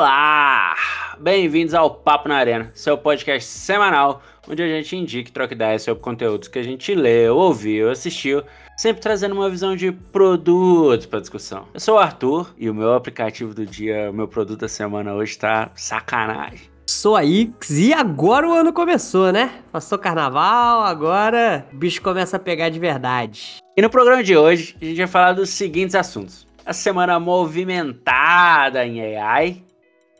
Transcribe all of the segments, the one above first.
Olá! Bem-vindos ao Papo na Arena, seu podcast semanal, onde a gente indica e troca ideias sobre conteúdos que a gente leu, ouviu, assistiu, sempre trazendo uma visão de produtos para discussão. Eu sou o Arthur e o meu aplicativo do dia, o meu produto da semana hoje tá sacanagem. Sou a Ix e agora o ano começou, né? Passou carnaval, agora o bicho começa a pegar de verdade. E no programa de hoje a gente vai falar dos seguintes assuntos: a semana movimentada em AI,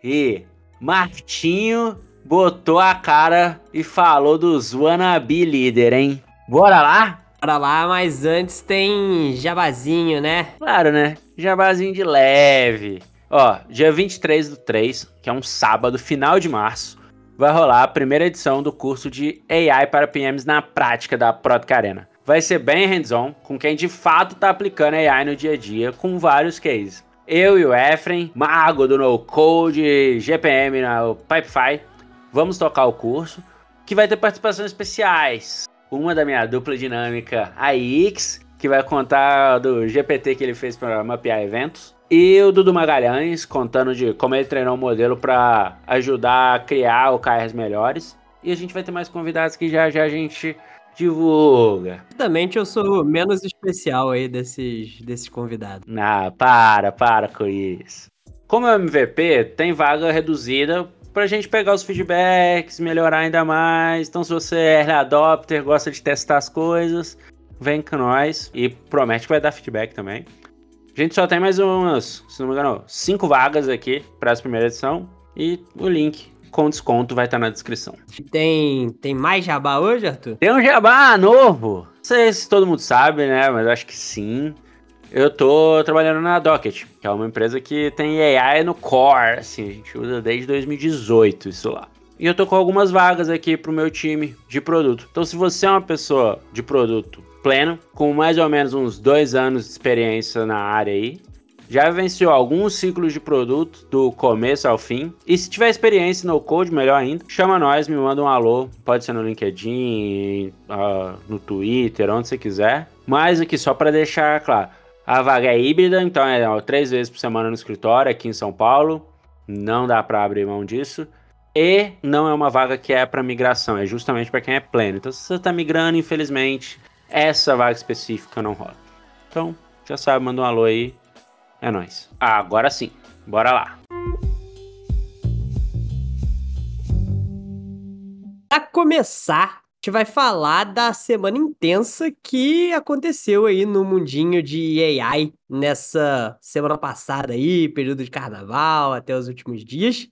e Martinho botou a cara e falou dos wannabe líder, hein? Bora lá? Bora lá, mas antes tem jabazinho, né? Claro, né? Jabazinho de leve. Ó, dia 23 do 3, que é um sábado, final de março, vai rolar a primeira edição do curso de AI para PMs na prática da Product Arena. Vai ser bem hands-on, com quem de fato tá aplicando AI no dia a dia, com vários cases eu e o Efren, mago do No Code, GPM na Pipefy, vamos tocar o curso, que vai ter participações especiais. Uma da minha dupla dinâmica, a Ix, que vai contar do GPT que ele fez para mapear eventos. E o Dudu Magalhães, contando de como ele treinou um modelo para ajudar a criar OKRs melhores. E a gente vai ter mais convidados que já já a gente divulga. Certamente eu sou menos especial aí desses, desses convidados. Ah, para, para com isso. Como é o MVP, tem vaga reduzida pra gente pegar os feedbacks, melhorar ainda mais. Então, se você é early adopter, gosta de testar as coisas, vem com nós e promete que vai dar feedback também. A gente só tem mais umas, se não me engano, cinco vagas aqui para essa primeira edição e o link com desconto vai estar na descrição. Tem, tem mais jabá hoje, Arthur? Tem um jabá novo. Não sei se todo mundo sabe, né? Mas acho que sim. Eu tô trabalhando na Docket, que é uma empresa que tem AI no core, assim, a gente usa desde 2018 isso lá. E eu tô com algumas vagas aqui pro meu time de produto. Então, se você é uma pessoa de produto pleno, com mais ou menos uns dois anos de experiência na área aí, já venceu alguns ciclos de produto do começo ao fim. E se tiver experiência no code, melhor ainda, chama nós, me manda um alô. Pode ser no LinkedIn, uh, no Twitter, onde você quiser. Mas aqui só para deixar claro, a vaga é híbrida, então é ó, três vezes por semana no escritório aqui em São Paulo. Não dá para abrir mão disso. E não é uma vaga que é para migração, é justamente para quem é pleno. Então, se você está migrando, infelizmente, essa vaga específica não rola. Então, já sabe, manda um alô aí. É nóis. Agora sim. Bora lá. Para começar, a gente vai falar da semana intensa que aconteceu aí no mundinho de AI nessa semana passada aí, período de carnaval até os últimos dias.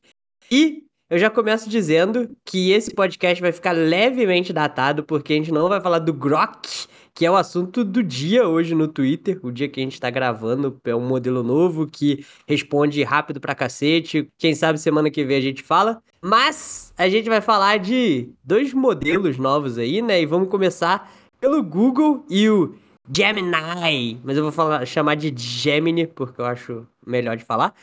E eu já começo dizendo que esse podcast vai ficar levemente datado porque a gente não vai falar do Grok, que é o assunto do dia hoje no Twitter, o dia que a gente tá gravando, é um modelo novo que responde rápido pra cacete. Quem sabe semana que vem a gente fala. Mas a gente vai falar de dois modelos novos aí, né? E vamos começar pelo Google e o Gemini. Mas eu vou falar, chamar de Gemini, porque eu acho melhor de falar.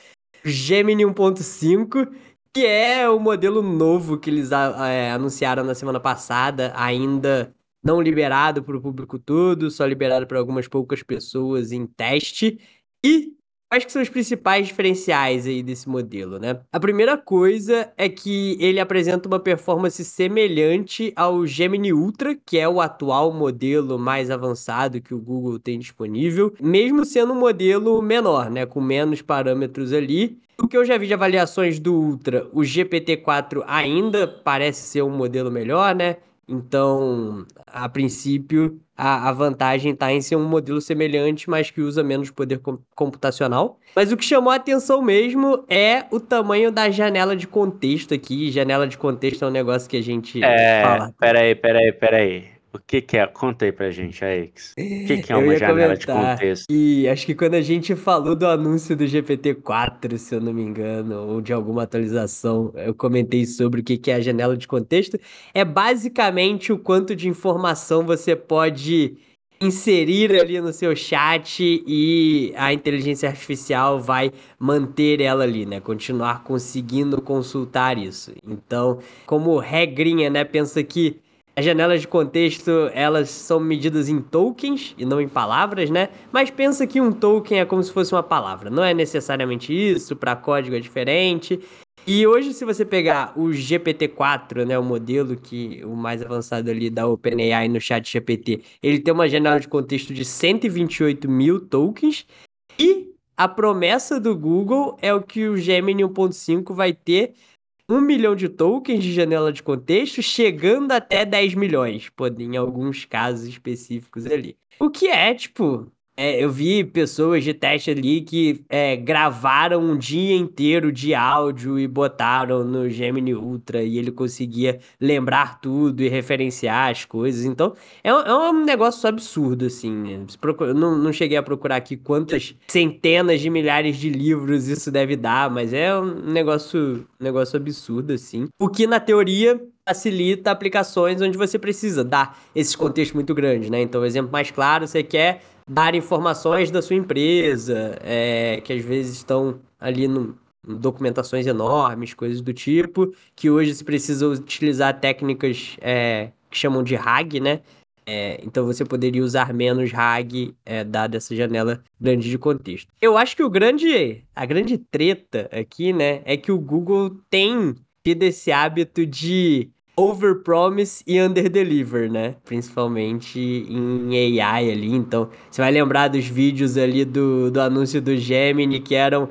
Gemini 1.5, que é o modelo novo que eles é, anunciaram na semana passada, ainda não liberado para o público todo, só liberado para algumas poucas pessoas em teste. E quais que são os principais diferenciais aí desse modelo, né? A primeira coisa é que ele apresenta uma performance semelhante ao Gemini Ultra, que é o atual modelo mais avançado que o Google tem disponível, mesmo sendo um modelo menor, né, com menos parâmetros ali. O que eu já vi de avaliações do Ultra, o GPT-4 ainda parece ser um modelo melhor, né? Então, a princípio, a, a vantagem está em ser um modelo semelhante, mas que usa menos poder com, computacional. Mas o que chamou a atenção mesmo é o tamanho da janela de contexto aqui. Janela de contexto é um negócio que a gente é, fala. Peraí, peraí, peraí. O que, que é? Conta aí pra gente, Alex. O que, que é uma janela de contexto? E acho que quando a gente falou do anúncio do GPT-4, se eu não me engano, ou de alguma atualização, eu comentei sobre o que, que é a janela de contexto. É basicamente o quanto de informação você pode inserir ali no seu chat e a inteligência artificial vai manter ela ali, né? Continuar conseguindo consultar isso. Então, como regrinha, né? Pensa que As janelas de contexto, elas são medidas em tokens e não em palavras, né? Mas pensa que um token é como se fosse uma palavra. Não é necessariamente isso, para código é diferente. E hoje, se você pegar o GPT-4, né, o modelo que o mais avançado ali da OpenAI no chat GPT, ele tem uma janela de contexto de 128 mil tokens. E a promessa do Google é o que o Gemini 1.5 vai ter um milhão de tokens de janela de contexto, chegando até 10 milhões, pô, em alguns casos específicos ali. O que é, tipo, é, eu vi pessoas de teste ali que é, gravaram um dia inteiro de áudio e botaram no Gemini Ultra e ele conseguia lembrar tudo e referenciar as coisas. Então, é, é um negócio absurdo, assim. Né? Eu não, não cheguei a procurar aqui quantas centenas de milhares de livros isso deve dar, mas é um negócio, um negócio absurdo, assim. O que, na teoria, facilita aplicações onde você precisa dar esses contextos muito grandes, né? Então, o exemplo mais claro, você quer dar informações da sua empresa, é, que às vezes estão ali no, documentações enormes, coisas do tipo, que hoje se precisa utilizar técnicas é, que chamam de RAG, né? É, então você poderia usar menos RAG é, dada essa janela grande de contexto. Eu acho que o grande, a grande treta aqui, né, é que o Google tem tido esse hábito de overpromise e underdeliver, né? Principalmente em AI ali. Então, você vai lembrar dos vídeos ali do, do anúncio do Gemini que eram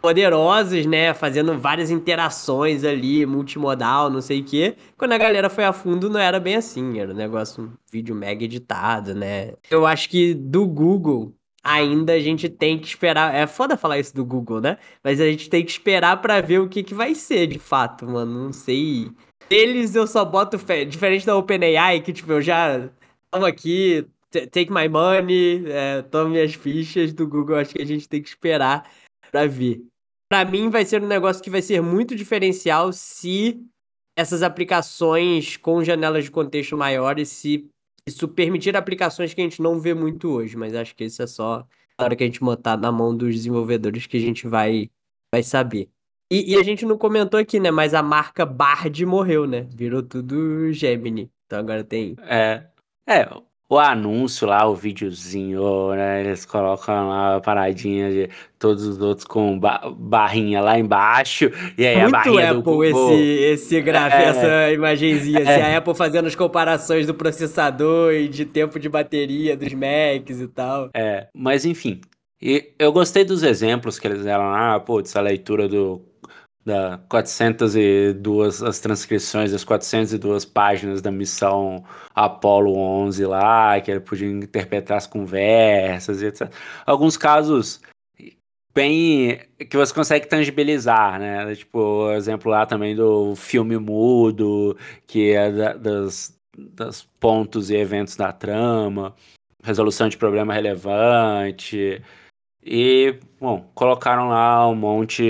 poderosos, né? Fazendo várias interações ali, multimodal, não sei o quê. Quando a galera foi a fundo, não era bem assim. Era um negócio, um vídeo mega editado, né? Eu acho que do Google, ainda a gente tem que esperar. É foda falar isso do Google, né? Mas a gente tem que esperar para ver o que, que vai ser de fato, mano. Não sei eles eu só boto fé. Diferente da OpenAI, que tipo, eu já tamo aqui, take my money, é, tomo minhas fichas do Google, acho que a gente tem que esperar pra ver. Pra mim vai ser um negócio que vai ser muito diferencial se essas aplicações com janelas de contexto maiores, se isso permitir aplicações que a gente não vê muito hoje, mas acho que isso é só a hora que a gente botar na mão dos desenvolvedores que a gente vai, vai saber. E, e, a gente não comentou aqui, né? Mas a marca Bard morreu, né? Virou tudo Gemini. Então agora tem. É. É, o anúncio lá, o videozinho, né? Eles colocam lá a paradinha de todos os outros com ba barrinha lá embaixo. E aí Muito a barrinha Apple do esse, esse gráfico, é, essa imagenzinha. Assim, é. a Apple fazendo as comparações do processador e de tempo de bateria dos Macs e tal. É, mas enfim. E eu gostei dos exemplos que eles deram lá, pô, dessa leitura do da 402 as transcrições das 402 páginas da missão Apollo 11 lá, que ele podia interpretar as conversas e etc. Alguns casos bem que você consegue tangibilizar, né? Tipo, exemplo lá também do filme mudo, que é da, das, das pontos e eventos da trama, resolução de problema relevante, e, bom, colocaram lá um monte,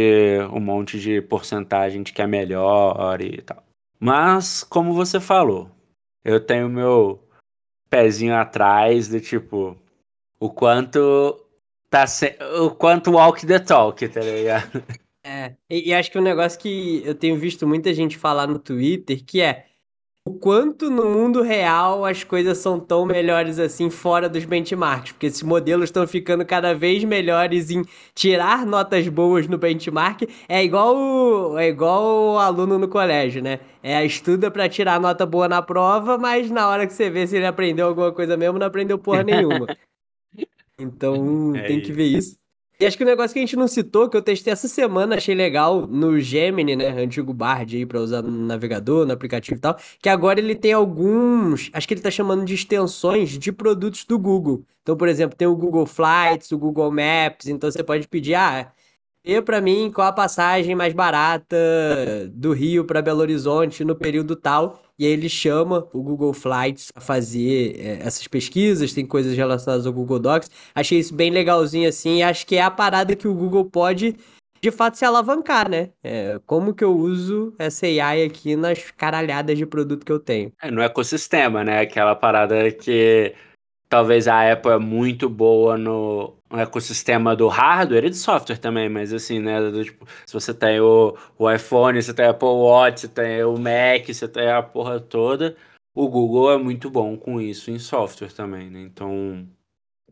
um monte de porcentagem de que é melhor e tal. Mas, como você falou, eu tenho meu pezinho atrás do tipo, o quanto tá se... o quanto walk the talk, tá ligado? É, e, e acho que um negócio que eu tenho visto muita gente falar no Twitter, que é o quanto no mundo real as coisas são tão melhores assim fora dos benchmarks, porque esses modelos estão ficando cada vez melhores em tirar notas boas no benchmark. É igual o, é igual o aluno no colégio, né? É estuda para tirar nota boa na prova, mas na hora que você vê se ele aprendeu alguma coisa mesmo, não aprendeu porra nenhuma. Então, é tem isso. que ver isso. E acho que o um negócio que a gente não citou, que eu testei essa semana, achei legal no Gemini, né? Antigo Bard aí pra usar no navegador, no aplicativo e tal. Que agora ele tem alguns. Acho que ele tá chamando de extensões de produtos do Google. Então, por exemplo, tem o Google Flights, o Google Maps. Então você pode pedir, ah, Vê para mim qual a passagem mais barata do Rio para Belo Horizonte no período tal. E aí ele chama o Google Flights a fazer é, essas pesquisas, tem coisas relacionadas ao Google Docs. Achei isso bem legalzinho assim, e acho que é a parada que o Google pode de fato se alavancar, né? É, como que eu uso essa AI aqui nas caralhadas de produto que eu tenho. É, no ecossistema, né? Aquela parada que talvez a Apple é muito boa no, no, ecossistema do hardware e do software também, mas assim, né? Do, tipo, se você tem o, o iPhone, você tem o Apple Watch, você tem o Mac, você tem a porra toda. o Google é muito bom com isso em software também, né? Então,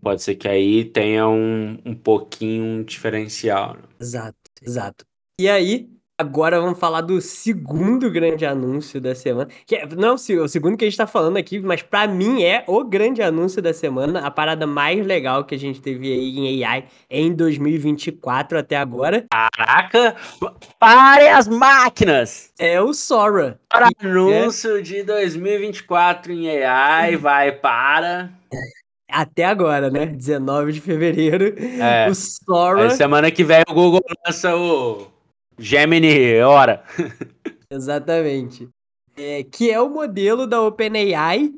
pode ser que aí tenha um, um pouquinho um diferencial. Né? Exato, exato. E aí, Agora vamos falar do segundo grande anúncio da semana. Que é, não o segundo que a gente tá falando aqui, mas para mim é o grande anúncio da semana, a parada mais legal que a gente teve aí em AI em 2024 até agora. Caraca! Pare as máquinas! É o Sora. Anúncio é... de 2024 em AI, vai para. Até agora, né? 19 de fevereiro. É. O Sora. Aí, semana que vem o Google lança o Gemini, hora. Exatamente. É, que é o modelo da OpenAI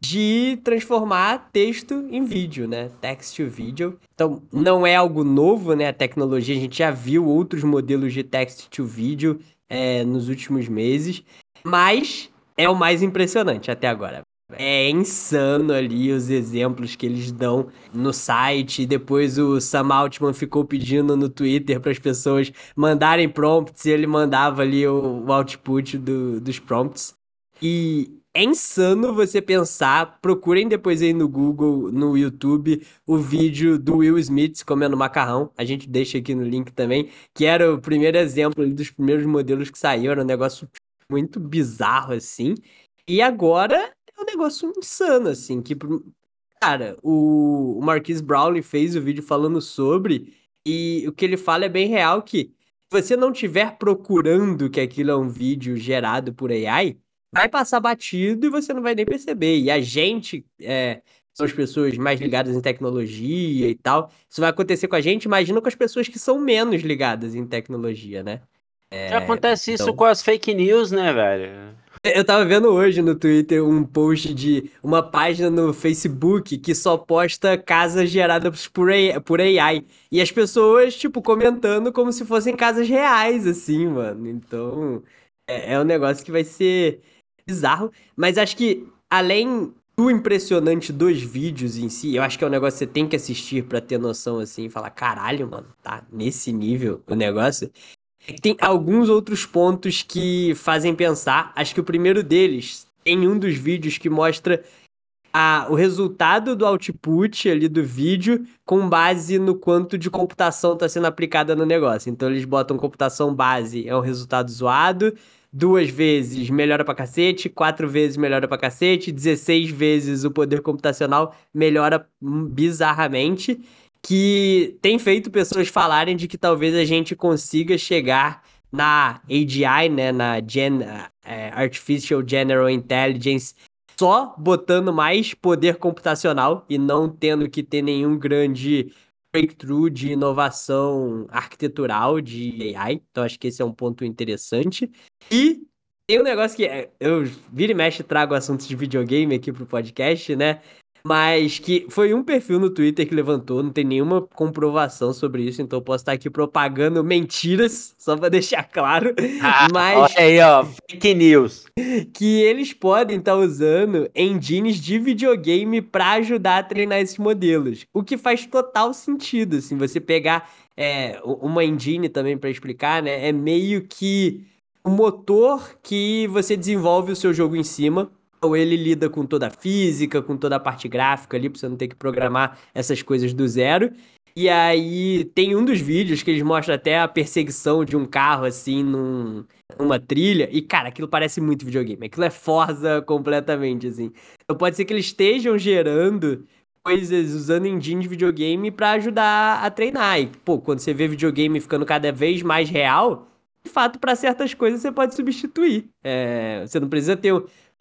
de transformar texto em vídeo, né? Text to video. Então, não é algo novo, né? A tecnologia, a gente já viu outros modelos de text to video é, nos últimos meses, mas é o mais impressionante até agora. É insano ali os exemplos que eles dão no site. Depois o Sam Altman ficou pedindo no Twitter para as pessoas mandarem prompts e ele mandava ali o, o output do, dos prompts. E é insano você pensar. Procurem depois aí no Google, no YouTube, o vídeo do Will Smith comendo macarrão. A gente deixa aqui no link também, que era o primeiro exemplo dos primeiros modelos que saíram. Era um negócio muito bizarro assim. E agora negócio insano, assim, que, cara, o, o Marquis Brownlee fez o vídeo falando sobre, e o que ele fala é bem real que se você não estiver procurando que aquilo é um vídeo gerado por AI, vai passar batido e você não vai nem perceber. E a gente, é, são as pessoas mais ligadas em tecnologia e tal, isso vai acontecer com a gente, imagina com as pessoas que são menos ligadas em tecnologia, né? É, Já acontece então... isso com as fake news, né, velho? Eu tava vendo hoje no Twitter um post de uma página no Facebook que só posta casas geradas por AI, por AI. E as pessoas, tipo, comentando como se fossem casas reais, assim, mano. Então, é, é um negócio que vai ser bizarro. Mas acho que, além do impressionante dos vídeos em si, eu acho que é um negócio que você tem que assistir para ter noção, assim, e falar, caralho, mano, tá nesse nível o negócio. Tem alguns outros pontos que fazem pensar. Acho que o primeiro deles tem um dos vídeos que mostra a, o resultado do output ali do vídeo com base no quanto de computação está sendo aplicada no negócio. Então eles botam computação base, é um resultado zoado, duas vezes melhora pra cacete, quatro vezes melhora pra cacete, 16 vezes o poder computacional melhora bizarramente que tem feito pessoas falarem de que talvez a gente consiga chegar na AGI, né, na Gen, é, Artificial General Intelligence, só botando mais poder computacional e não tendo que ter nenhum grande breakthrough de inovação arquitetural de AI. Então acho que esse é um ponto interessante. E tem um negócio que é, eu vira e mexe trago assuntos de videogame aqui pro podcast, né? Mas que foi um perfil no Twitter que levantou, não tem nenhuma comprovação sobre isso, então eu posso estar aqui propagando mentiras, só para deixar claro. Ah, mas olha aí, ó, fake news. Que eles podem estar usando engines de videogame para ajudar a treinar esses modelos. O que faz total sentido, assim, você pegar é, uma engine também para explicar, né? É meio que o motor que você desenvolve o seu jogo em cima ele lida com toda a física, com toda a parte gráfica ali, pra você não ter que programar essas coisas do zero. E aí tem um dos vídeos que eles mostram até a perseguição de um carro assim num, numa trilha. E, cara, aquilo parece muito videogame. Aquilo é Forza completamente, assim. Então pode ser que eles estejam gerando coisas usando engine de videogame para ajudar a treinar. E, pô, quando você vê videogame ficando cada vez mais real, de fato, para certas coisas você pode substituir. É, você não precisa ter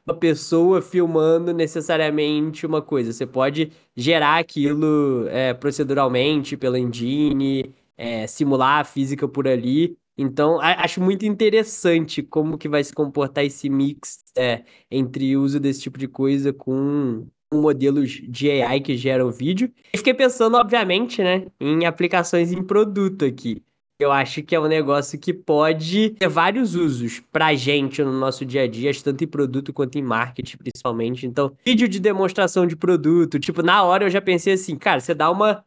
uma pessoa filmando necessariamente uma coisa. Você pode gerar aquilo é, proceduralmente pela engine, é, simular a física por ali. Então, acho muito interessante como que vai se comportar esse mix é, entre uso desse tipo de coisa com modelos de AI que geram vídeo. E fiquei pensando, obviamente, né, em aplicações em produto aqui. Eu acho que é um negócio que pode ter vários usos pra gente no nosso dia a dia, tanto em produto quanto em marketing, principalmente. Então, vídeo de demonstração de produto, tipo, na hora eu já pensei assim, cara, você dá uma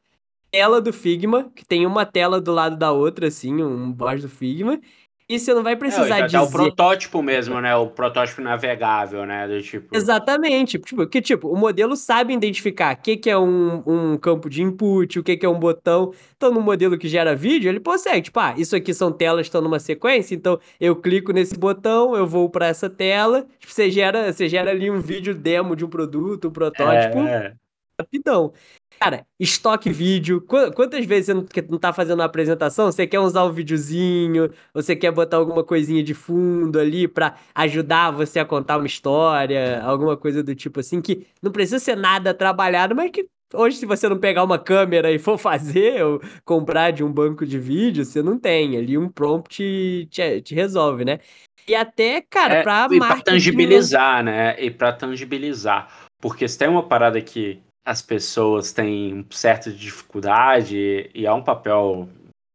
tela do Figma, que tem uma tela do lado da outra, assim, um boss do Figma, E você não vai precisar é, dizer... o protótipo mesmo, né? O protótipo navegável, né? Do tipo... Exatamente. Tipo, que tipo, o modelo sabe identificar o que, que é um, um campo de input, o que, que é um botão. Então, no modelo que gera vídeo, ele consegue. Tipo, ah, isso aqui são telas que estão numa sequência, então eu clico nesse botão, eu vou para essa tela. Tipo, você gera, você gera ali um vídeo demo de um produto, um protótipo. É, é. Rapidão. Cara, estoque vídeo. Quantas vezes você não, não tá fazendo uma apresentação? Você quer usar um videozinho? Você quer botar alguma coisinha de fundo ali para ajudar você a contar uma história? Alguma coisa do tipo assim, que não precisa ser nada trabalhado, mas que hoje, se você não pegar uma câmera e for fazer ou comprar de um banco de vídeo, você não tem. Ali um prompt te, te resolve, né? E até, cara, é, pra e pra tangibilizar, né? E pra tangibilizar. Porque se tem uma parada que as pessoas têm certa dificuldade e há um papel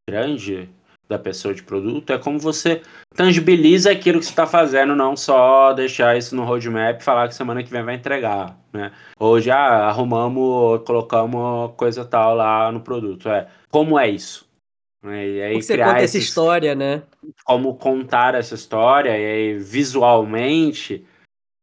grande da pessoa de produto, é como você tangibiliza aquilo que você está fazendo, não só deixar isso no roadmap e falar que semana que vem vai entregar, né? Ou já arrumamos, colocamos coisa tal lá no produto. É, como é isso? E aí como você conta esses, essa história, né? Como contar essa história, e aí visualmente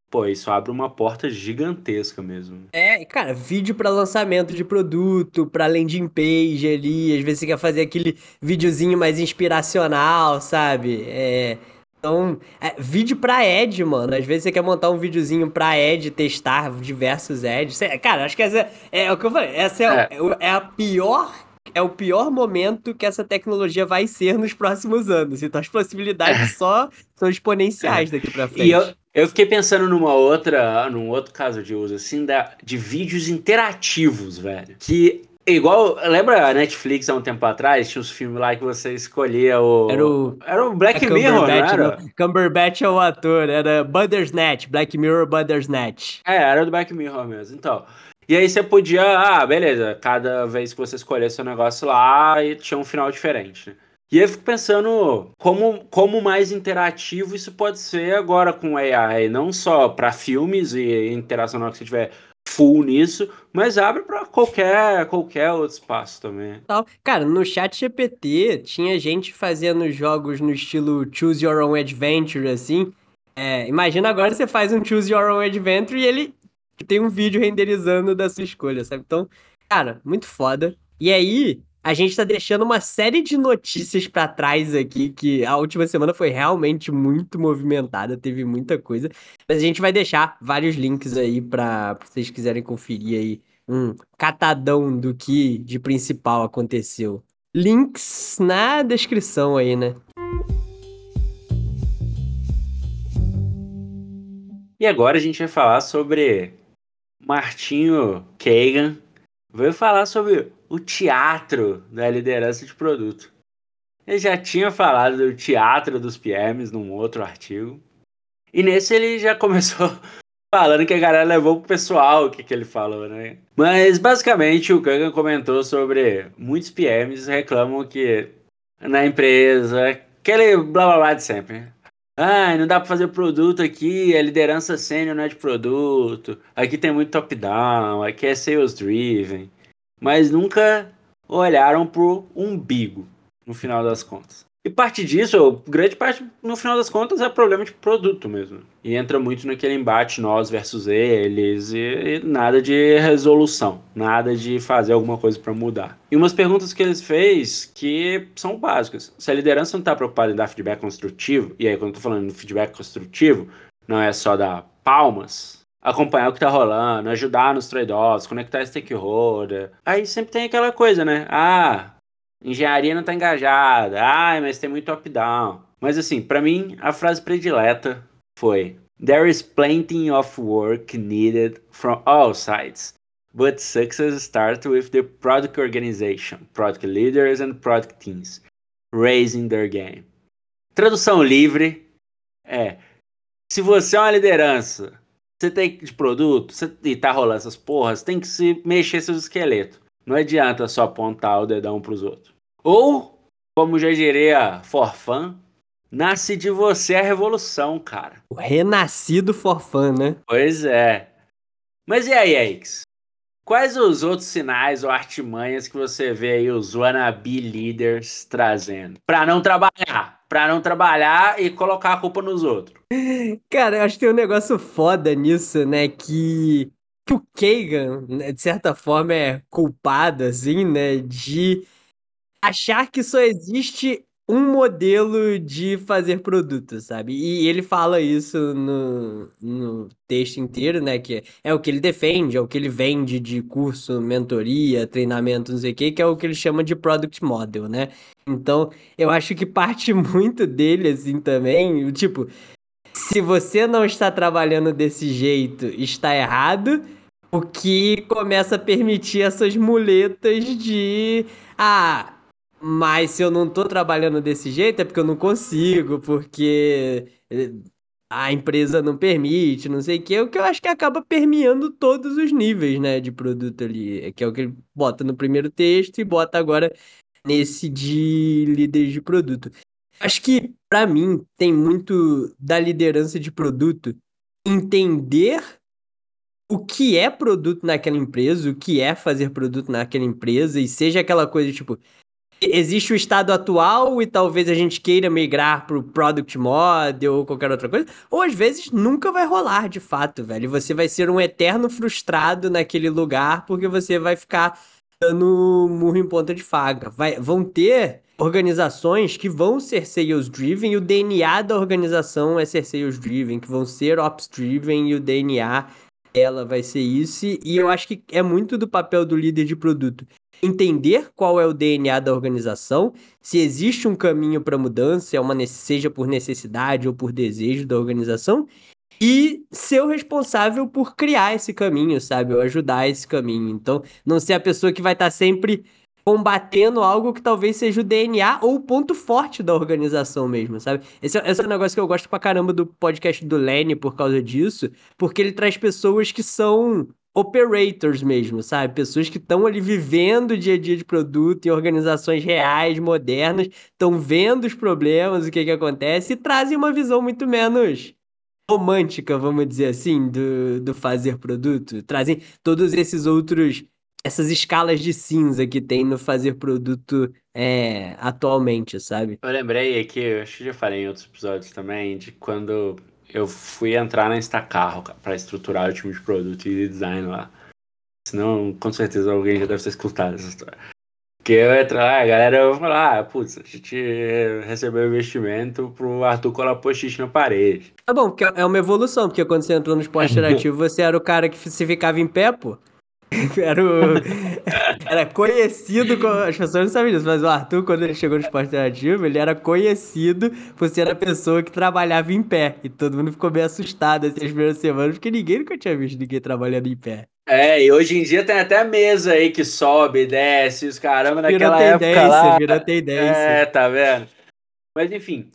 Pô, isso abre uma porta gigantesca mesmo. É, cara, vídeo para lançamento de produto, para landing page ali, às vezes você quer fazer aquele videozinho mais inspiracional, sabe? É, então, é, vídeo pra ad, mano. Às vezes você quer montar um videozinho pra ad, testar diversos ads. Cara, acho que essa é, é o que eu falei. Essa é, é. é a pior é o pior momento que essa tecnologia vai ser nos próximos anos. Então as possibilidades é. só são exponenciais daqui pra frente. E eu, eu fiquei pensando numa outra, num outro caso de uso, assim, da, de vídeos interativos, velho. Que Igual, lembra a Netflix há um tempo atrás? Tinha uns filmes lá que você escolhia o. Era o, era o Black Mirror, não era? No, Cumberbatch é o ator, era Bandersnatch, Black Mirror Bandersnatch. É, era do Black Mirror mesmo. Então. E aí você podia, ah, beleza, cada vez que você escolhesse seu negócio lá, e tinha um final diferente, né? E eu fico pensando como, como mais interativo isso pode ser agora com AI, não só para filmes e interação na hora que você tiver full nisso, mas abre para qualquer qualquer outro espaço também. Cara, no chat GPT tinha gente fazendo jogos no estilo Choose Your Own Adventure, assim. É, imagina agora você faz um Choose Your Own Adventure e ele tem um vídeo renderizando da sua escolha, sabe? Então, cara, muito foda. E aí, a gente tá deixando uma série de notícias para trás aqui, que a última semana foi realmente muito movimentada, teve muita coisa. Mas a gente vai deixar vários links aí para vocês quiserem conferir aí um catadão do que de principal aconteceu. Links na descrição aí, né? E agora a gente vai falar sobre Martinho Kagan. Veio falar sobre o teatro da liderança de produto. Ele já tinha falado do teatro dos PMs num outro artigo. E nesse ele já começou falando que a galera levou pro pessoal o que, que ele falou, né? Mas basicamente o Kagan comentou sobre muitos PMs reclamam que na empresa, aquele blá blá blá de sempre. Ah, não dá para fazer produto aqui, a liderança sênior não é de produto. Aqui tem muito top-down, aqui é sales driven mas nunca olharam pro umbigo, no final das contas. E parte disso, grande parte, no final das contas, é problema de produto mesmo. E entra muito naquele embate nós versus eles, e, e nada de resolução, nada de fazer alguma coisa para mudar. E umas perguntas que eles fez que são básicas. Se a liderança não está preocupada em dar feedback construtivo, e aí quando eu tô falando de feedback construtivo, não é só dar palmas, acompanhar o que tá rolando, ajudar nos trade-offs, conectar stakeholder. Aí sempre tem aquela coisa, né? Ah, engenharia não tá engajada. Ah, mas tem muito top-down. Mas assim, para mim, a frase predileta foi: There is plenty of work needed from all sides. But success starts with the product organization, product leaders and product teams raising their game. Tradução livre é: se você é uma liderança você tem de produto, você, e tá rolando essas porras, tem que se mexer seus esqueletos. Não adianta só apontar o dedão pros outros. Ou, como já diria Forfan, nasce de você a revolução, cara. O renascido Forfan, né? Pois é. Mas e aí, Aix? Quais os outros sinais ou artimanhas que você vê aí os wannabe leaders trazendo? Pra não trabalhar. Pra não trabalhar e colocar a culpa nos outros. Cara, eu acho que tem um negócio foda nisso, né? Que, que o Kagan, né, de certa forma, é culpado, assim, né? De achar que só existe um modelo de fazer produto, sabe? E ele fala isso no, no texto inteiro, né? Que é o que ele defende, é o que ele vende de curso, mentoria, treinamento, não sei o que, que é o que ele chama de product model, né? Então, eu acho que parte muito dele, assim, também, tipo, se você não está trabalhando desse jeito, está errado, o que começa a permitir essas muletas de. Ah, mas se eu não tô trabalhando desse jeito é porque eu não consigo, porque eh, a empresa não permite, não sei o que, o que eu acho que acaba permeando todos os níveis, né, de produto ali, que é o que ele bota no primeiro texto e bota agora nesse de líder de produto. Acho que, para mim, tem muito da liderança de produto entender o que é produto naquela empresa, o que é fazer produto naquela empresa, e seja aquela coisa tipo, existe o estado atual e talvez a gente queira migrar pro product model ou qualquer outra coisa, ou às vezes nunca vai rolar de fato, velho. Você vai ser um eterno frustrado naquele lugar porque você vai ficar dando murro em ponta de faga. Vai, vão ter organizações que vão ser sales driven e o DNA da organização é ser sales driven, que vão ser ops driven e o DNA ela vai ser isso. E eu acho que é muito do papel do líder de produto entender qual é o DNA da organização, se existe um caminho para mudança, é uma seja por necessidade ou por desejo da organização, e ser o responsável por criar esse caminho, sabe? Ou ajudar esse caminho. Então, não ser a pessoa que vai estar tá sempre combatendo algo que talvez seja o DNA ou o ponto forte da organização mesmo, sabe? Esse, é, esse é um negócio que eu gosto pra caramba do podcast do Lenny por causa disso, porque ele traz pessoas que são operators mesmo, sabe? Pessoas que estão ali vivendo o dia a dia de produto em organizações reais, modernas, estão vendo os problemas, o que que acontece e trazem uma visão muito menos romântica, vamos dizer assim, do, do fazer produto. Trazem todos esses outros, essas escalas de cinza que tem no fazer produto é, atualmente, sabe? Eu lembrei aqui, acho que já falei em outros episódios também, de quando eu fui entrar na Instacarro para estruturar o time de produto e design lá. Senão, com certeza alguém já deve ter escutado essa história. Porque eu entro lá, a galera vai falar, ah, putz, a gente recebeu investimento pro Arthur colar post-it na parede. Tá bom, porque é uma evolução, porque quando você entrou no esporte interativo, você era o cara que se ficava em pé, pô. Era, o... era conhecido, com... as pessoas não sabem disso, mas o Arthur, quando ele chegou no esporte interativo, ele era conhecido por ser a pessoa que trabalhava em pé. E todo mundo ficou meio assustado essas primeiras semanas, porque ninguém nunca tinha visto ninguém trabalhando em pé. É, e hoje em dia tem até mesa aí que sobe, desce, os caramba, naquela virou época lá. Virou tendência. É, tá vendo? Mas enfim,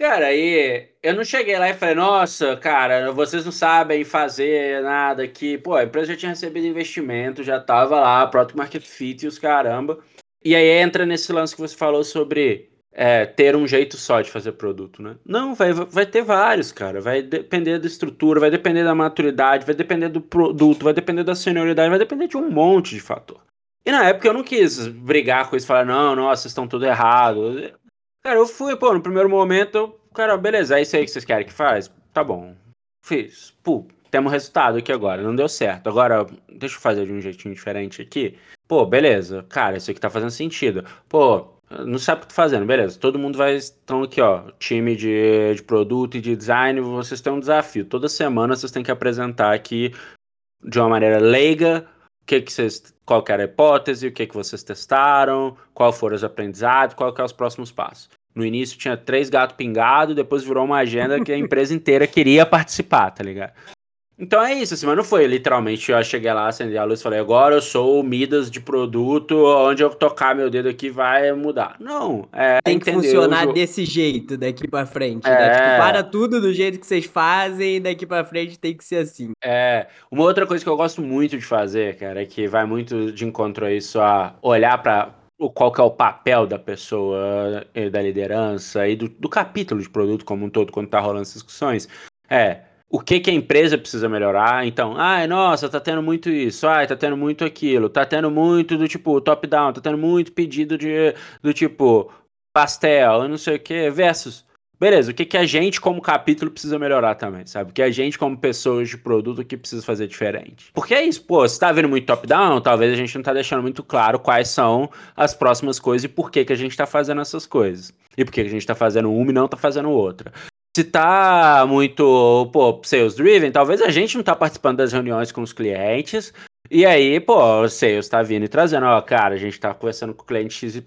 Cara, aí eu não cheguei lá e falei, nossa, cara, vocês não sabem fazer nada aqui. Pô, a empresa já tinha recebido investimento, já tava lá, Product Market Fit e os caramba. E aí entra nesse lance que você falou sobre é, ter um jeito só de fazer produto, né? Não, vai, vai ter vários, cara. Vai depender da estrutura, vai depender da maturidade, vai depender do produto, vai depender da senioridade, vai depender de um monte de fator. E na época eu não quis brigar com isso, falar, não, nossa, vocês estão tudo errado. Cara, eu fui, pô, no primeiro momento, cara, beleza, é isso aí que vocês querem que faz? Tá bom. Fiz. Pô, temos resultado aqui agora, não deu certo. Agora, deixa eu fazer de um jeitinho diferente aqui. Pô, beleza, cara, isso aqui tá fazendo sentido. Pô, não sabe o que tá fazendo, beleza. Todo mundo vai. Estão aqui, ó. Time de, de produto e de design. Vocês têm um desafio. Toda semana vocês têm que apresentar aqui de uma maneira leiga que, que vocês. Qual que era a hipótese, o que, que vocês testaram, qual foram os aprendizados, qual que é os próximos passos. No início tinha três gatos pingados, depois virou uma agenda que a empresa inteira queria participar, tá ligado? Então é isso, assim, mas não foi literalmente eu cheguei lá, acendi a luz e falei, agora eu sou o Midas de produto, onde eu tocar meu dedo aqui vai mudar. Não, é. Tem que funcionar desse jeito daqui pra frente. É... Né? Tipo, para tudo do jeito que vocês fazem daqui pra frente tem que ser assim. É. Uma outra coisa que eu gosto muito de fazer, cara, é que vai muito de encontro a isso, a olhar pra, qual que é o papel da pessoa, eh, da liderança e do, do capítulo de produto como um todo, quando está rolando essas discussões, é o que, que a empresa precisa melhorar. Então, ai, nossa, tá tendo muito isso, ai, tá tendo muito aquilo, tá tendo muito do tipo top-down, tá tendo muito pedido de do tipo, pastel, não sei o que, versus Beleza, o que, que a gente, como capítulo, precisa melhorar também, sabe? O que a gente, como pessoas de produto, que precisa fazer diferente. Porque é isso, pô, se tá vendo muito top-down, talvez a gente não tá deixando muito claro quais são as próximas coisas e por que, que a gente tá fazendo essas coisas. E por que, que a gente tá fazendo uma e não tá fazendo outra. Se tá muito, pô, sales driven, talvez a gente não tá participando das reuniões com os clientes, e aí, pô, o Sales tá vindo e trazendo, ó, cara, a gente tá conversando com o cliente XYZ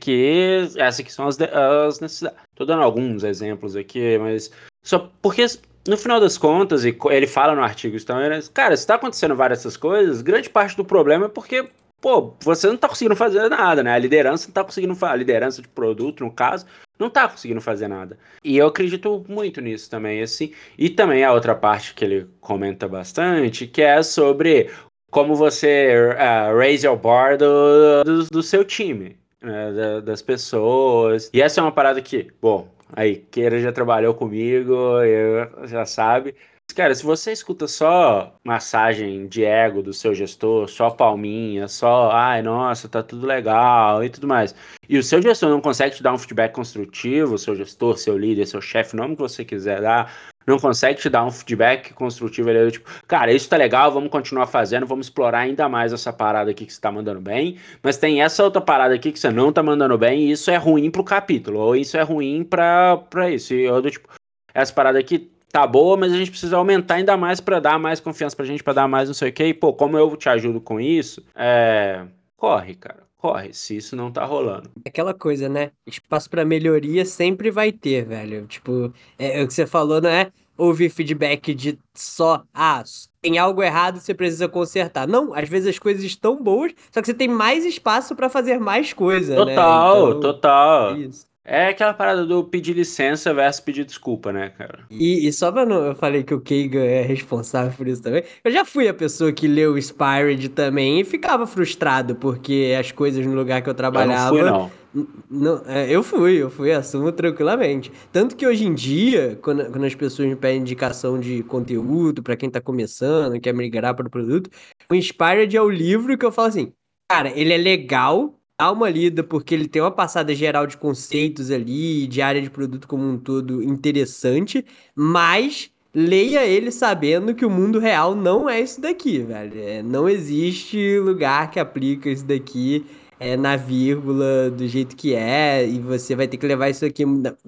que essas aqui são as, as necessidades. Tô dando alguns exemplos aqui, mas só porque no final das contas, e ele fala no artigo né, cara, se tá acontecendo várias dessas coisas, grande parte do problema é porque, pô, você não tá conseguindo fazer nada, né? A liderança não tá conseguindo fazer, a liderança de produto, no caso, não tá conseguindo fazer nada. E eu acredito muito nisso também, assim. E também a outra parte que ele comenta bastante, que é sobre como você uh, raise your bar do, do, do seu time, né, da, das pessoas. E essa é uma parada que, bom, aí, Queira já trabalhou comigo, eu, já sabe. Cara, se você escuta só massagem de ego do seu gestor, só palminha, só, ai, nossa, tá tudo legal e tudo mais, e o seu gestor não consegue te dar um feedback construtivo, seu gestor, seu líder, seu chefe, nome que você quiser dar, não consegue te dar um feedback construtivo ali, tipo, cara, isso tá legal, vamos continuar fazendo, vamos explorar ainda mais essa parada aqui que você tá mandando bem, mas tem essa outra parada aqui que você não tá mandando bem, e isso é ruim pro capítulo, ou isso é ruim pra, pra isso. E eu, tipo, essa parada aqui tá boa, mas a gente precisa aumentar ainda mais para dar mais confiança pra gente, para dar mais não sei o que. E, pô, como eu te ajudo com isso, é. Corre, cara corre, se isso não tá rolando. Aquela coisa, né? Espaço para melhoria sempre vai ter, velho. Tipo, é, é, o que você falou, não é ouvir feedback de só, ah, tem algo errado, você precisa consertar. Não, às vezes as coisas estão boas, só que você tem mais espaço para fazer mais coisa, total, né? Total, então, total. Isso. É aquela parada do pedir licença versus pedir desculpa, né, cara? E, e só pra não. Eu falei que o Keigan é responsável por isso também. Eu já fui a pessoa que leu o Spired também e ficava frustrado porque as coisas no lugar que eu trabalhava. Eu não fui, não. Não, é, eu fui, eu fui, assumo tranquilamente. Tanto que hoje em dia, quando, quando as pessoas me pedem indicação de conteúdo para quem tá começando, quer migrar para o produto, o Inspired é o livro que eu falo assim, cara, ele é legal, dá uma lida, porque ele tem uma passada geral de conceitos ali, de área de produto como um todo interessante, mas leia ele sabendo que o mundo real não é isso daqui, velho. É, não existe lugar que aplica isso daqui é, na vírgula, do jeito que é, e você vai ter que levar isso aqui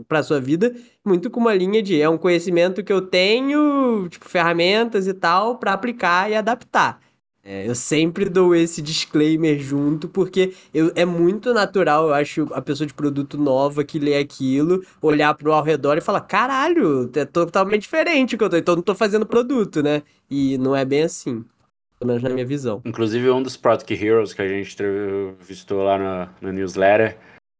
para sua vida muito com uma linha de é um conhecimento que eu tenho, tipo, ferramentas e tal, para aplicar e adaptar. É, eu sempre dou esse disclaimer junto, porque eu, é muito natural, eu acho, a pessoa de produto nova que lê aquilo, olhar pro ao redor e falar: caralho, é totalmente diferente que eu tô, então não tô fazendo produto, né? E não é bem assim. Pelo menos na minha visão. Inclusive, um dos Product Heroes que a gente entrevistou lá no, no newsletter,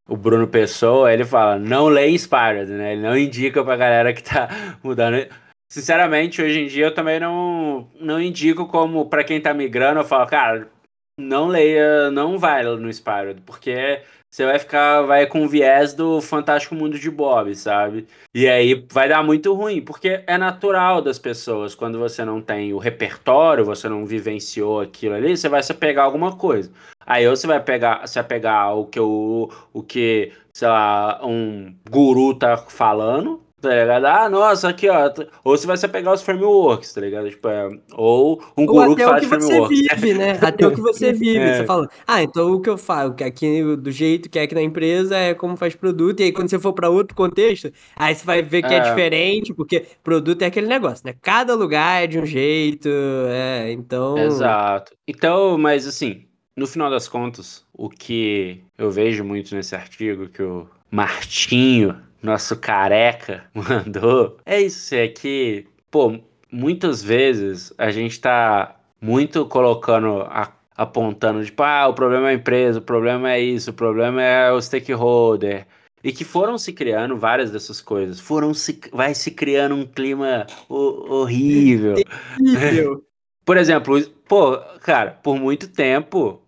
o Bruno Pessoa, ele fala: não lê Inspired, né? Ele não indica pra galera que tá mudando. Sinceramente, hoje em dia eu também não, não indico como para quem tá migrando, eu falo, cara, não leia, não vai no Spyro, porque você vai ficar, vai com o viés do Fantástico Mundo de Bob, sabe? E aí vai dar muito ruim, porque é natural das pessoas, quando você não tem o repertório, você não vivenciou aquilo ali, você vai se pegar alguma coisa. Aí ou você vai pegar, se apegar o que o, o que, sei lá, um guru tá falando, Tá ligado? Ah, nossa, aqui, ó. Ou você vai se pegar os frameworks, tá ligado? Tipo, é... Ou um guru que faz framework. Até o que você vive, né? Até o que você vive. É. Você fala, ah, então o que eu falo, que aqui do jeito que é aqui na empresa é como faz produto. E aí quando você for para outro contexto, aí você vai ver que é. é. diferente, porque produto é aquele negócio, né? Cada lugar é de um jeito, é, então... Exato. Então, mas assim, no final das contas, o que eu vejo muito nesse artigo que o Martinho nosso careca mandou. É isso, é que, pô, muitas vezes a gente tá muito colocando, a, apontando, tipo, ah, o problema é a empresa, o problema é isso, o problema é o stakeholder. E que foram se criando várias dessas coisas. Foram se, vai se criando um clima horrível. horrível. Por exemplo, pô, cara, por muito tempo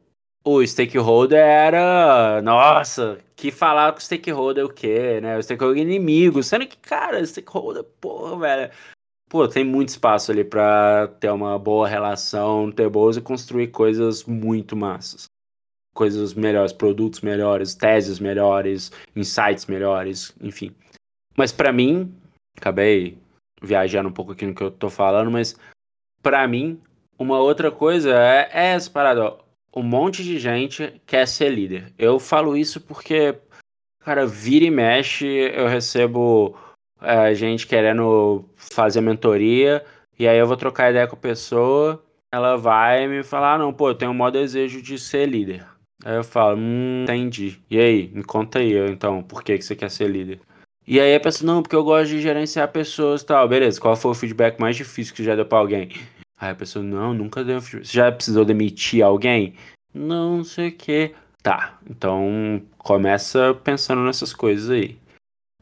o stakeholder era, nossa, que falar com o stakeholder o quê, né? O stakeholder é inimigo, sendo que, cara, stakeholder, porra, velho, pô, tem muito espaço ali para ter uma boa relação, ter boas e construir coisas muito massas. coisas melhores, produtos melhores, teses melhores, insights melhores, enfim. Mas para mim, acabei viajando um pouco aqui no que eu tô falando, mas para mim, uma outra coisa é, é essa parada, ó. Um monte de gente quer ser líder. Eu falo isso porque, cara, vira e mexe, eu recebo é, gente querendo fazer mentoria, e aí eu vou trocar ideia com a pessoa, ela vai me falar, ah, não, pô, eu tenho um maior desejo de ser líder. Aí eu falo, hum, entendi. E aí, me conta aí, então, por que, que você quer ser líder? E aí a pessoa, não, porque eu gosto de gerenciar pessoas e tal. Beleza, qual foi o feedback mais difícil que já deu pra alguém? Aí a pessoa, não, nunca deu. Você já precisou demitir alguém? Não, sei o que. Tá, então começa pensando nessas coisas aí.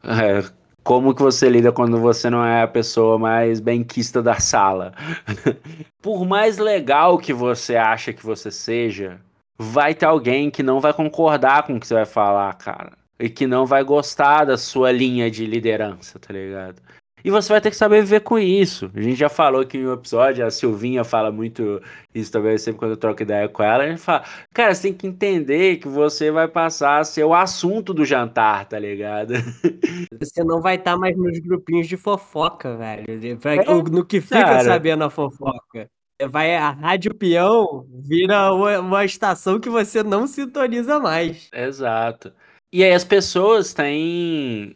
É, como que você lida quando você não é a pessoa mais benquista da sala? Por mais legal que você acha que você seja, vai ter alguém que não vai concordar com o que você vai falar, cara. E que não vai gostar da sua linha de liderança, tá ligado? E você vai ter que saber viver com isso. A gente já falou aqui no episódio, a Silvinha fala muito isso também, sempre quando eu troco ideia com ela. A gente fala, cara, você tem que entender que você vai passar a ser o assunto do jantar, tá ligado? Você não vai estar tá mais nos grupinhos de fofoca, velho. É, no que fica cara. sabendo a fofoca. Vai, a Rádio Peão vira uma, uma estação que você não sintoniza mais. Exato. E aí as pessoas têm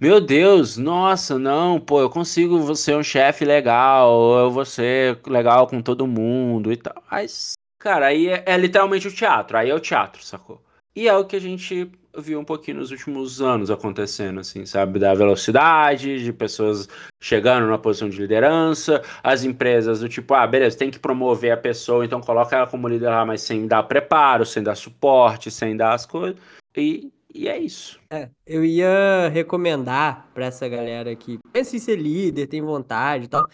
meu Deus, nossa, não, pô, eu consigo ser um chefe legal, eu vou ser legal com todo mundo e tal. Mas, cara, aí é, é, literalmente o teatro, aí é o teatro, sacou? E é o que a gente viu um pouquinho nos últimos anos acontecendo, assim, sabe? Da velocidade, de pessoas chegando na posição de liderança, as empresas do tipo, ah, beleza, tem que promover a pessoa, então coloca ela como líder lá, mas sem dar preparo, sem dar suporte, sem dar as coisas. E e é isso. É, eu ia recomendar para essa galera que pensa em ser líder, tem vontade e tal.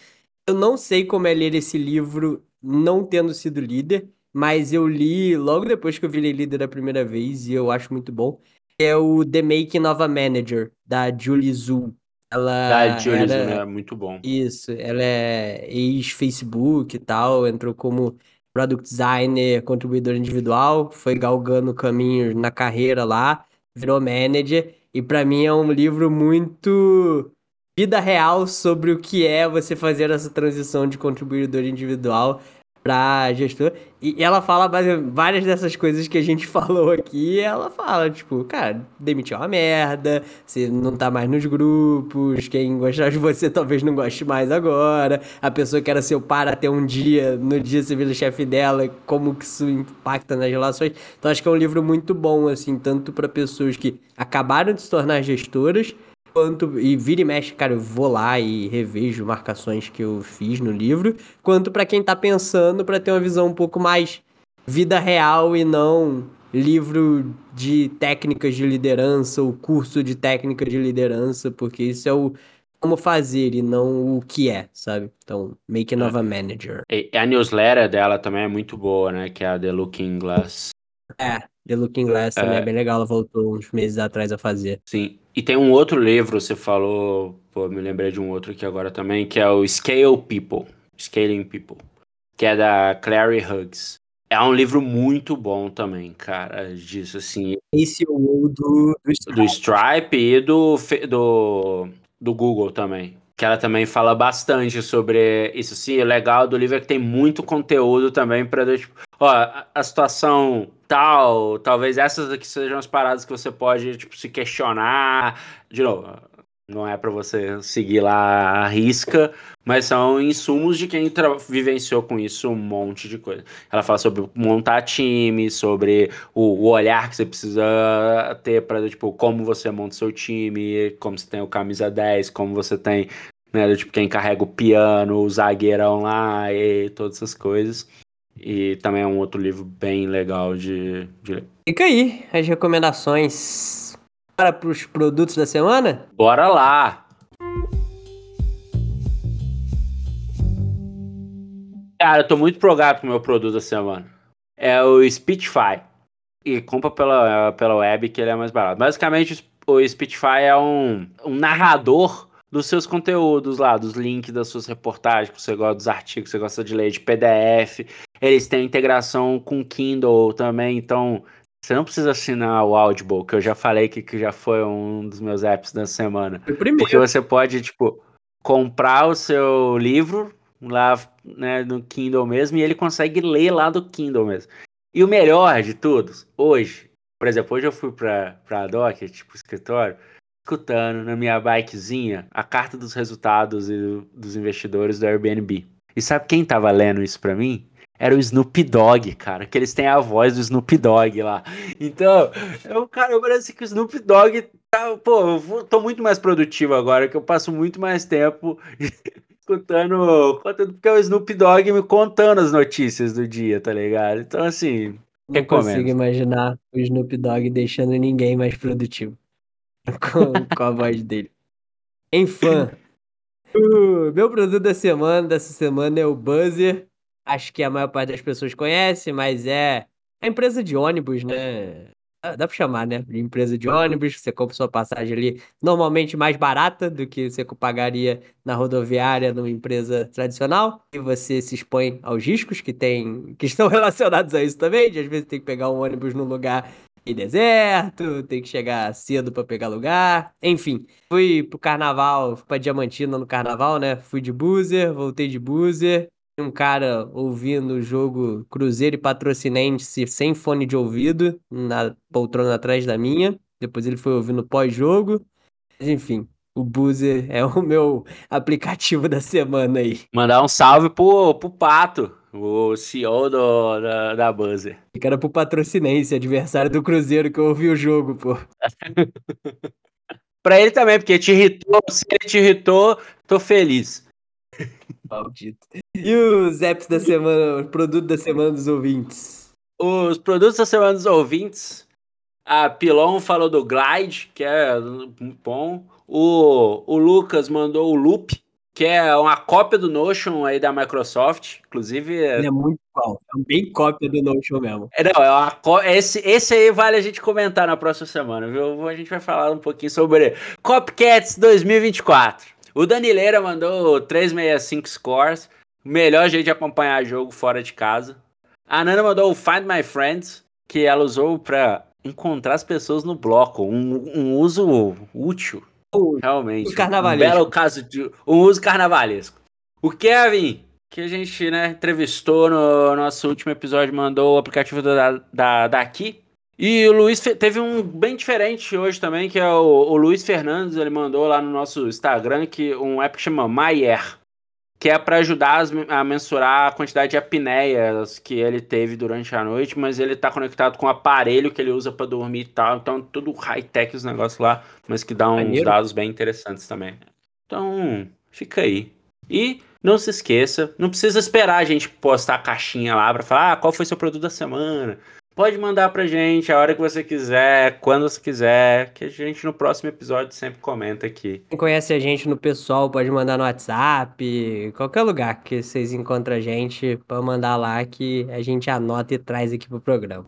Eu não sei como é ler esse livro não tendo sido líder, mas eu li logo depois que eu virei líder da primeira vez e eu acho muito bom. É o The Making of a Manager, da Julie Zhu. Ela da Julie Zhu, né? Muito bom. Isso, ela é ex-Facebook e tal, entrou como product designer, contribuidor individual, foi galgando caminhos na carreira lá virou manager, e para mim é um livro muito vida real sobre o que é você fazer essa transição de contribuidor individual pra gestor. E ela fala várias dessas coisas que a gente falou aqui. ela fala, tipo, cara, demitiu uma merda, você não tá mais nos grupos, quem gostar de você talvez não goste mais agora. A pessoa que era seu par até um dia, no dia você vira chefe dela, como que isso impacta nas relações. Então acho que é um livro muito bom, assim, tanto para pessoas que acabaram de se tornar gestoras quanto e vira e mexe, cara, eu vou lá e revejo marcações que eu fiz no livro, quanto para quem tá pensando para ter uma visão um pouco mais vida real e não livro de técnicas de liderança ou curso de técnica de liderança, porque isso é o como fazer e não o que é, sabe? Então, make another é. manager. E a newsletter dela também é muito boa, né? Que é a The Looking Glass. É, The Looking Glass também é, é bem legal, ela voltou uns meses atrás a fazer. Sim. E tem um outro livro, você falou, pô, me lembrei de um outro aqui agora também, que é o Scale People, Scaling People, que é da Clary Huggs. É um livro muito bom também, cara, disso assim. Esse é o do, do Stripe. Do Stripe e do, do, do Google também que ela também fala bastante sobre isso. Sim, o legal do livro é que tem muito conteúdo também para tipo, ó, a situação tal, talvez essas aqui sejam as paradas que você pode tipo se questionar. De novo, não é para você seguir lá a risca, mas são insumos de quem vivenciou com isso um monte de coisa. Ela fala sobre montar time, sobre o, o olhar que você precisa ter para tipo como você monta seu time, como você tem o camisa 10, como você tem né? Tipo, quem carrega o piano, o zagueirão lá e todas essas coisas. E também é um outro livro bem legal de, de ler. Fica aí as recomendações para os produtos da semana? Bora lá! Cara, eu tô muito progado com o meu produto da semana. É o Speechify. E compra pela, pela web que ele é mais barato. Basicamente, o Speechify é um, um narrador dos seus conteúdos lá, dos links das suas reportagens, que você gosta dos artigos, que você gosta de ler de PDF. Eles têm integração com Kindle também, então você não precisa assinar o Audible, que eu já falei que, que já foi um dos meus apps da semana. Foi primeiro. Porque você pode, tipo, comprar o seu livro lá né, no Kindle mesmo e ele consegue ler lá do Kindle mesmo. E o melhor de tudo, hoje, por exemplo, hoje eu fui pra, pra Docker, tipo, escritório, escutando na minha bikezinha a carta dos resultados e dos investidores do Airbnb. E sabe quem tava lendo isso pra mim? Era o Snoop Dogg, cara, que eles têm a voz do Snoop Dogg lá. Então, eu, cara, eu parece que o Snoop Dogg tá, pô, eu vou, tô muito mais produtivo agora, que eu passo muito mais tempo escutando conteúdo, porque é o Snoop Dogg me contando as notícias do dia, tá ligado? Então, assim, Não recomendo. consigo imaginar o Snoop Dogg deixando ninguém mais produtivo com, com a voz dele. Em fã. O meu produto da semana, dessa semana, é o Buzzer. Acho que a maior parte das pessoas conhece, mas é a empresa de ônibus, né? Dá pra chamar, né? De empresa de ônibus. Você compra sua passagem ali, normalmente mais barata do que você pagaria na rodoviária numa empresa tradicional. E você se expõe aos riscos que tem, que estão relacionados a isso também. De às vezes tem que pegar um ônibus num lugar em deserto, tem que chegar cedo pra pegar lugar. Enfim, fui pro carnaval, fui pra Diamantina no carnaval, né? Fui de buzzer, voltei de buzzer. Um cara ouvindo o jogo Cruzeiro e Patrocinense sem fone de ouvido, na poltrona atrás da minha. Depois ele foi ouvindo pós-jogo. Enfim, o Buzzer é o meu aplicativo da semana aí. Mandar um salve pro, pro Pato, o CEO do, da, da Buzzer. Que era pro Patrocinense, adversário do Cruzeiro, que eu ouvi o jogo, pô. Pra ele também, porque te irritou, se ele te irritou, tô feliz. Maldito. E os apps da semana, o produto da semana dos ouvintes? Os produtos da semana dos ouvintes, a Pilon falou do Glide, que é bom. O, o Lucas mandou o Loop, que é uma cópia do Notion aí da Microsoft. Inclusive, é, Ele é muito igual. É bem cópia do Notion mesmo. é, não, é uma esse, esse aí vale a gente comentar na próxima semana, viu? A gente vai falar um pouquinho sobre Copcats 2024. O Danileira mandou 365 scores, melhor jeito de acompanhar jogo fora de casa. A Nana mandou o Find My Friends, que ela usou pra encontrar as pessoas no bloco, um, um uso útil, realmente. uso carnavalesco. Um belo caso de um uso carnavalesco. O Kevin, que a gente né, entrevistou no nosso último episódio, mandou o aplicativo da, da, daqui. E o Luiz teve um bem diferente hoje também, que é o, o Luiz Fernandes, ele mandou lá no nosso Instagram que um app que chama MyAir, que é para ajudar a mensurar a quantidade de apneias que ele teve durante a noite, mas ele tá conectado com o aparelho que ele usa para dormir e tal, então tudo high-tech os negócios lá, mas que dá uns Maneiro. dados bem interessantes também. Então, fica aí. E não se esqueça, não precisa esperar a gente postar a caixinha lá para falar ah, qual foi seu produto da semana. Pode mandar pra gente a hora que você quiser, quando você quiser, que a gente no próximo episódio sempre comenta aqui. Quem conhece a gente no pessoal pode mandar no WhatsApp, qualquer lugar que vocês encontram a gente, pode mandar lá que a gente anota e traz aqui pro programa.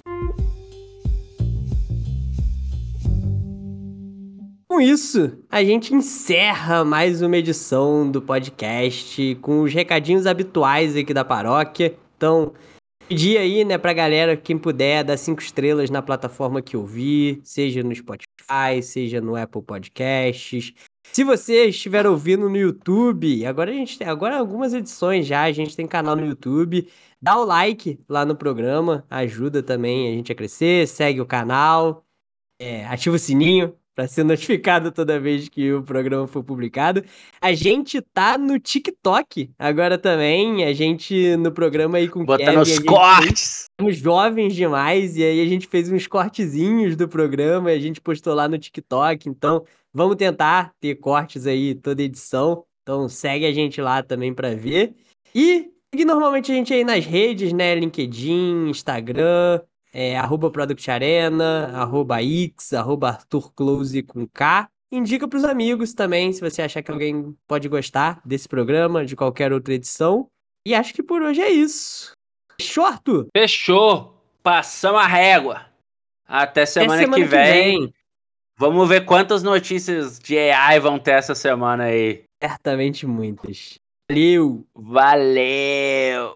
Com isso, a gente encerra mais uma edição do podcast com os recadinhos habituais aqui da paróquia. Então, pedir aí, né, pra galera, quem puder, dar cinco estrelas na plataforma que ouvir, seja no Spotify, seja no Apple Podcasts. Se você estiver ouvindo no YouTube, agora a gente tem agora algumas edições já, a gente tem canal no YouTube. Dá o like lá no programa, ajuda também a gente a crescer, segue o canal, é, ativa o sininho para ser notificado toda vez que o programa for publicado. A gente tá no TikTok agora também, a gente no programa aí com o Botar Kevin, fez- cortes! somos jovens demais, e aí a gente fez uns cortezinhos do programa e a gente postou lá no TikTok. Então, vamos tentar ter cortes aí toda edição. Então, segue a gente lá também pra ver. E segue normalmente a gente aí nas redes, né? LinkedIn, Instagram, é, arroba Product Arena, arroba X, arroba Arthur Close com K. Indica pros amigos também, se você achar que alguém pode gostar desse programa, de qualquer outra edição. E acho que por hoje é isso. Fechou, Arthur? Fechou! Passamos a régua! Até Até semana, que vem. Vamos ver quantas notícias de AI vão ter essa semana aí. Certamente muitas. Valeu! Valeu!